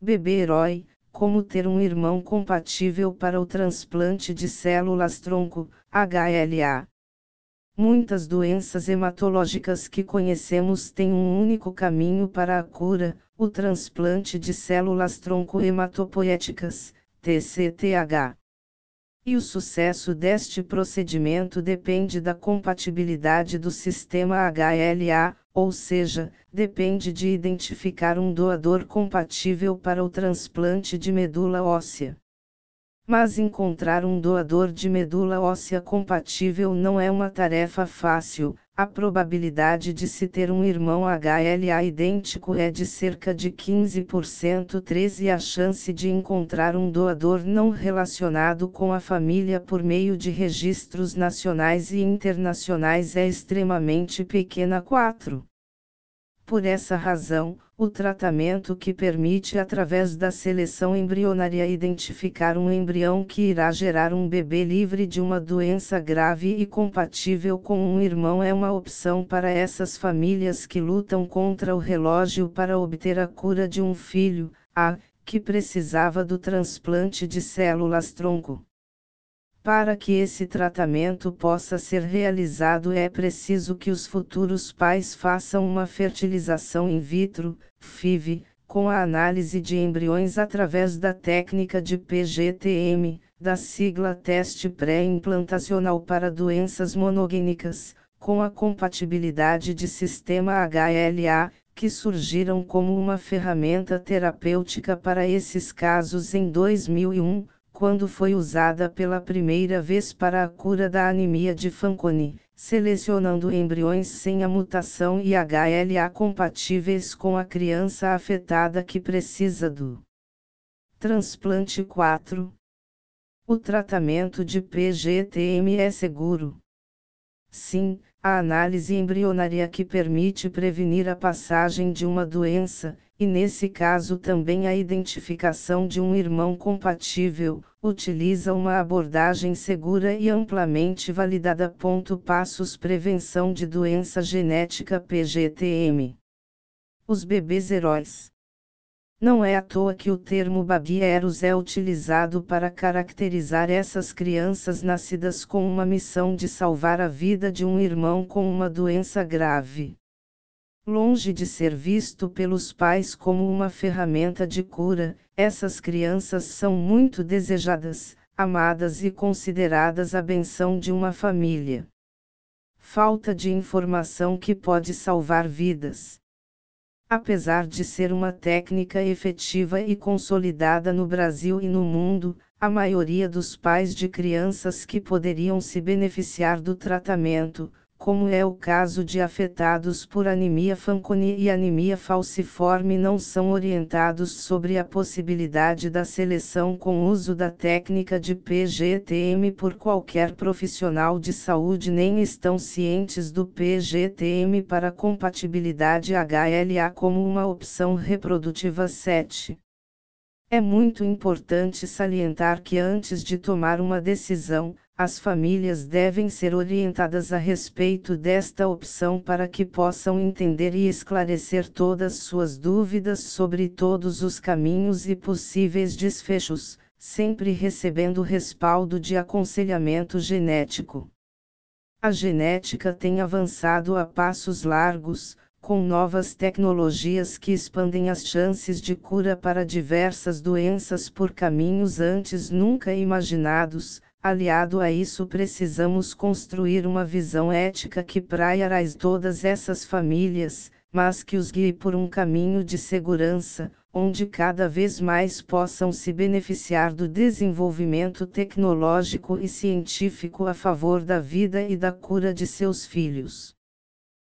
bebê herói, como ter um irmão compatível para o transplante de células tronco, HLA. Muitas doenças hematológicas que conhecemos têm um único caminho para a cura, o transplante de células tronco hematopoéticas, TCTH. E o sucesso deste procedimento depende da compatibilidade do sistema HLA, ou seja, depende de identificar um doador compatível para o transplante de medula óssea. Mas encontrar um doador de medula óssea compatível não é uma tarefa fácil, a probabilidade de se ter um irmão HLA idêntico é de cerca de 15% 13 e a chance de encontrar um doador não relacionado com a família por meio de registros nacionais e internacionais é extremamente pequena 4. Por essa razão, o tratamento que permite através da seleção embrionária identificar um embrião que irá gerar um bebê livre de uma doença grave e compatível com um irmão é uma opção para essas famílias que lutam contra o relógio para obter a cura de um filho, a, que precisava do transplante de células tronco. Para que esse tratamento possa ser realizado é preciso que os futuros pais façam uma fertilização in vitro, FIV, com a análise de embriões através da técnica de PGTM, da sigla Teste Pré-Implantacional para Doenças Monogênicas, com a compatibilidade de sistema HLA, que surgiram como uma ferramenta terapêutica para esses casos em 2001 quando foi usada pela primeira vez para a cura da anemia de Fanconi, selecionando embriões sem a mutação e HLA compatíveis com a criança afetada que precisa do transplante 4. O tratamento de PGTM é seguro. Sim, a análise embrionária que permite prevenir a passagem de uma doença, e nesse caso também a identificação de um irmão compatível, utiliza uma abordagem segura e amplamente validada. Passos Prevenção de Doença Genética PGTM. Os bebês heróis. Não é à toa que o termo babieros é utilizado para caracterizar essas crianças nascidas com uma missão de salvar a vida de um irmão com uma doença grave. Longe de ser visto pelos pais como uma ferramenta de cura, essas crianças são muito desejadas, amadas e consideradas a benção de uma família. Falta de informação que pode salvar vidas. Apesar de ser uma técnica efetiva e consolidada no Brasil e no mundo, a maioria dos pais de crianças que poderiam se beneficiar do tratamento, como é o caso de afetados por anemia Fanconi e anemia falciforme não são orientados sobre a possibilidade da seleção com uso da técnica de PGTM por qualquer profissional de saúde nem estão cientes do PGTM para compatibilidade HLA como uma opção reprodutiva 7. É muito importante salientar que antes de tomar uma decisão, as famílias devem ser orientadas a respeito desta opção para que possam entender e esclarecer todas suas dúvidas sobre todos os caminhos e possíveis desfechos, sempre recebendo respaldo de aconselhamento genético. A genética tem avançado a passos largos, com novas tecnologias que expandem as chances de cura para diversas doenças por caminhos antes nunca imaginados Aliado a isso, precisamos construir uma visão ética que praiarás todas essas famílias, mas que os guie por um caminho de segurança, onde cada vez mais possam se beneficiar do desenvolvimento tecnológico e científico a favor da vida e da cura de seus filhos.